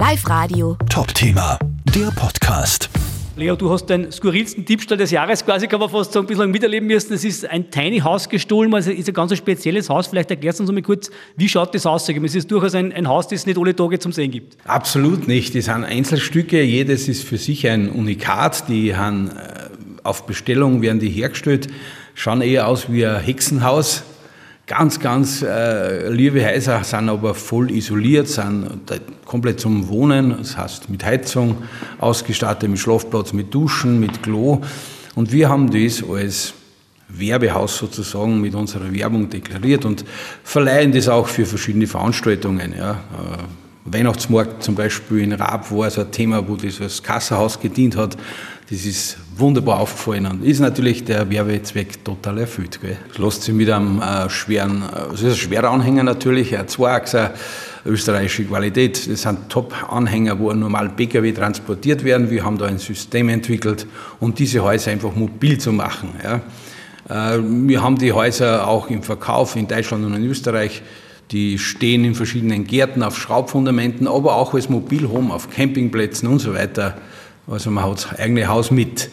Live Radio. Top-Thema, der Podcast. Leo, du hast den skurrilsten Diebstahl des Jahres quasi, kann man fast sagen, bislang miterleben müssen. Es ist ein Tiny House gestohlen, also ist ein ganz spezielles Haus. Vielleicht erklärst du uns mal kurz, wie schaut das aus? Es ist durchaus ein, ein Haus, das es nicht alle Tage zum Sehen gibt. Absolut nicht. Das sind Einzelstücke, jedes ist für sich ein Unikat. Die haben äh, auf Bestellung werden die hergestellt, schauen eher aus wie ein Hexenhaus. Ganz, ganz äh, liebe Häuser sind aber voll isoliert, sind komplett zum Wohnen, das heißt mit Heizung ausgestattet, mit Schlafplatz, mit Duschen, mit Klo. Und wir haben das als Werbehaus sozusagen mit unserer Werbung deklariert und verleihen das auch für verschiedene Veranstaltungen. Ja. Äh, Weihnachtsmarkt zum Beispiel in Raab war so ein Thema, wo das als Kassahaus gedient hat. Das ist wunderbar aufgefallen und ist natürlich der Werbezweck total erfüllt. Gell. Das mit einem äh, schweren, äh, es ist ein schwerer Anhänger natürlich, ein Zweiachser, österreichische Qualität. Das sind Top-Anhänger, wo normal Pkw transportiert werden. Wir haben da ein System entwickelt, um diese Häuser einfach mobil zu machen. Ja. Äh, wir haben die Häuser auch im Verkauf in Deutschland und in Österreich. Die stehen in verschiedenen Gärten auf Schraubfundamenten, aber auch als Mobilhome auf Campingplätzen und so weiter also man hat das eigene Haus mit.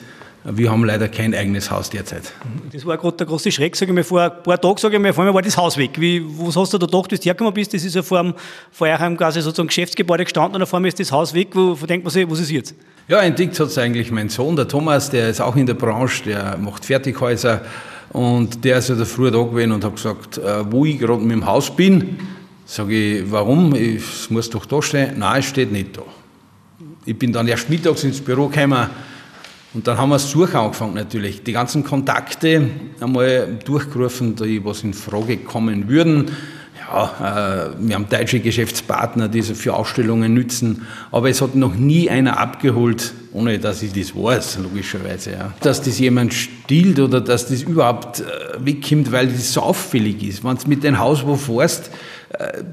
Wir haben leider kein eigenes Haus derzeit. Das war gerade der große Schreck, sage ich mal. Vor ein paar Tagen, sage ich mal, vor allem war das Haus weg. Wie, was hast du da gedacht, bis du hergekommen bist? Das ist ja vor, einem, vor eurem quasi sozusagen Geschäftsgebäude gestanden und auf einmal ist das Haus weg. Wo, wo denkt man sich, was ist jetzt? Ja, entdeckt hat es eigentlich mein Sohn, der Thomas, der ist auch in der Branche, der macht Fertighäuser. Und der ist ja da früher da gewesen und hat gesagt, äh, wo ich gerade mit dem Haus bin, sage ich, warum? Es muss doch da stehen. Nein, es steht nicht da. Ich bin dann erst mittags ins Büro gekommen und dann haben wir das Suchen angefangen natürlich. Die ganzen Kontakte einmal durchgerufen, die was in Frage kommen würden. Ja, äh, wir haben deutsche Geschäftspartner, die sie für Ausstellungen nützen, aber es hat noch nie einer abgeholt, ohne dass ich das weiß, logischerweise. Ja. Dass das jemand stiehlt oder dass das überhaupt äh, wegkommt, weil das so auffällig ist. Wenn du mit dem Haus wo fährst, äh,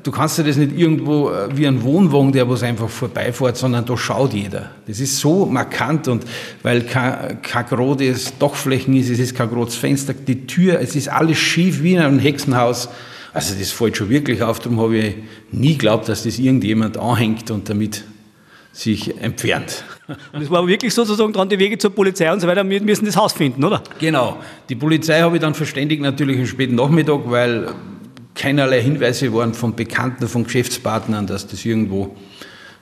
du kannst dir das nicht irgendwo äh, wie ein Wohnwagen, der was einfach vorbeifährt, sondern da schaut jeder. Das ist so markant und weil kein, kein großes Dachflächen ist, es ist kein großes Fenster, die Tür, es ist alles schief wie in einem Hexenhaus. Also das fällt schon wirklich auf, darum habe ich nie geglaubt, dass das irgendjemand anhängt und damit sich entfernt. Und es war wirklich sozusagen dran, die Wege zur Polizei und so weiter, wir müssen das Haus finden, oder? Genau. Die Polizei habe ich dann verständigt, natürlich am späten Nachmittag, weil keinerlei Hinweise waren von Bekannten, von Geschäftspartnern, dass das irgendwo,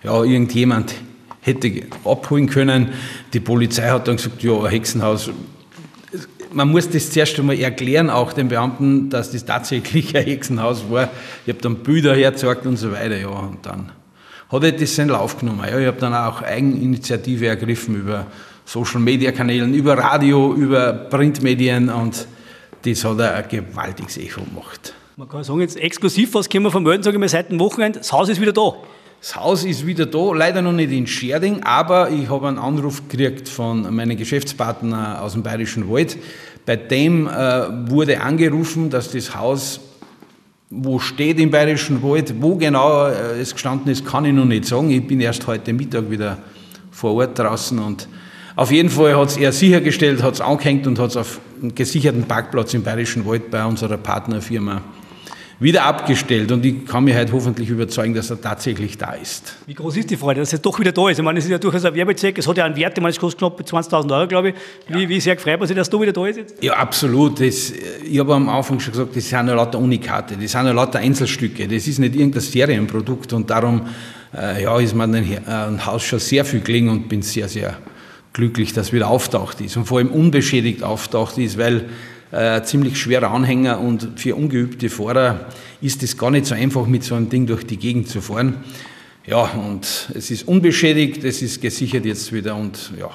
ja, irgendjemand hätte abholen können. Die Polizei hat dann gesagt, ja, Hexenhaus. Man muss das zuerst einmal erklären, auch den Beamten, dass das tatsächlich ein Hexenhaus war. Ich habe dann Bilder hergezeigt und so weiter, ja, und dann hat er das seinen Lauf genommen. Ja, ich habe dann auch Eigeninitiative ergriffen über Social-Media-Kanälen, über Radio, über Printmedien und das hat ein gewaltiges Echo gemacht. Man kann sagen, jetzt exklusiv, was können wir vermelden, sage ich mal, seit dem Wochenende, das Haus ist wieder da. Das Haus ist wieder da, leider noch nicht in Scherding, aber ich habe einen Anruf gekriegt von meinem Geschäftspartner aus dem Bayerischen Wald. Bei dem äh, wurde angerufen, dass das Haus, wo steht im Bayerischen Wald, wo genau äh, es gestanden ist, kann ich noch nicht sagen. Ich bin erst heute Mittag wieder vor Ort draußen und auf jeden Fall hat es er sichergestellt, hat es angehängt und hat es auf einem gesicherten Parkplatz im Bayerischen Wald bei unserer Partnerfirma wieder abgestellt und ich kann mich heute hoffentlich überzeugen, dass er tatsächlich da ist. Wie groß ist die Freude, dass er doch wieder da ist? Ich meine, es ist ja durchaus ein Werbezweck, es hat ja einen Wert, ich meine, es kostet knapp 20.000 Euro, glaube ich. Wie, ja. wie sehr gefreut man sich, dass du wieder da ist jetzt? Ja, absolut. Das, ich habe am Anfang schon gesagt, das sind ja lauter Unikate, das sind ja lauter Einzelstücke, das ist nicht irgendein Serienprodukt und darum äh, ja, ist mir ein, ein Haus schon sehr viel gelingen und bin sehr, sehr glücklich, dass wieder auftaucht ist und vor allem unbeschädigt auftaucht ist, weil äh, ziemlich schwerer Anhänger und für ungeübte Fahrer ist es gar nicht so einfach, mit so einem Ding durch die Gegend zu fahren. Ja, und es ist unbeschädigt, es ist gesichert jetzt wieder und ja,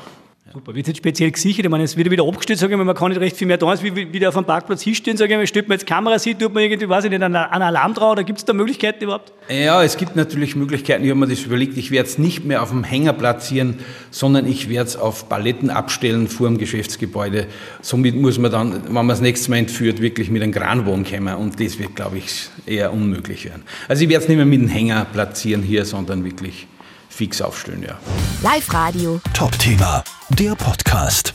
Super, wird jetzt speziell gesichert? Ich meine, es wird wieder abgestellt, sage ich mal, man kann nicht recht viel mehr da, als wie wieder auf dem Parkplatz hinstehen, sage ich mal, stellt man jetzt Kamera sieht, tut man irgendwie, weiß ich nicht, einen, Alarm drauf, oder gibt es da Möglichkeiten überhaupt? Ja, es gibt natürlich Möglichkeiten, ich habe mir das überlegt, ich werde es nicht mehr auf dem Hänger platzieren, sondern ich werde es auf Paletten abstellen vor dem Geschäftsgebäude. Somit muss man dann, wenn man das nächste Mal entführt, wirklich mit einem Kranwagen kommen und das wird, glaube ich, eher unmöglich werden. Also ich werde es nicht mehr mit dem Hänger platzieren hier, sondern wirklich fix aufstellen, ja. Live Radio. Top-Thema, der Podcast.